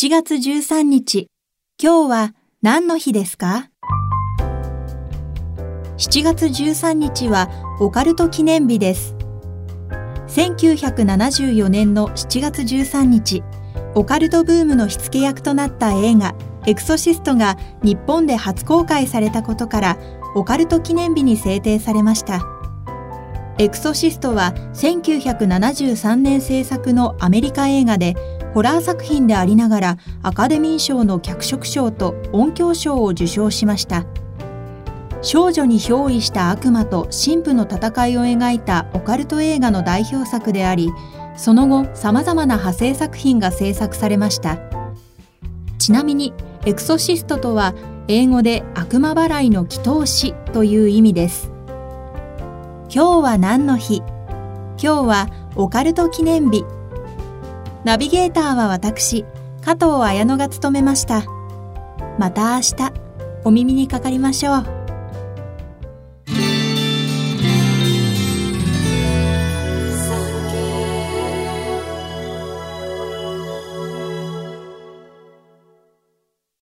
7月13日、今日は何の日ですか ?7 月13日はオカルト記念日です。1974年の7月13日、オカルトブームの火付け役となった映画エクソシストが日本で初公開されたことからオカルト記念日に制定されました。エクソシストは1973年制作のアメリカ映画でホラー作品でありながらアカデミー賞の脚色賞と音響賞を受賞しました。少女に憑依した悪魔と神父の戦いを描いたオカルト映画の代表作でありその後様々な派生作品が制作されました。ちなみにエクソシストとは英語で悪魔払いの祈祷師という意味です。今日は何の日？今日はオカルト記念日。ナビゲーターは私、加藤綾乃が務めました。また明日、お耳にかかりましょう。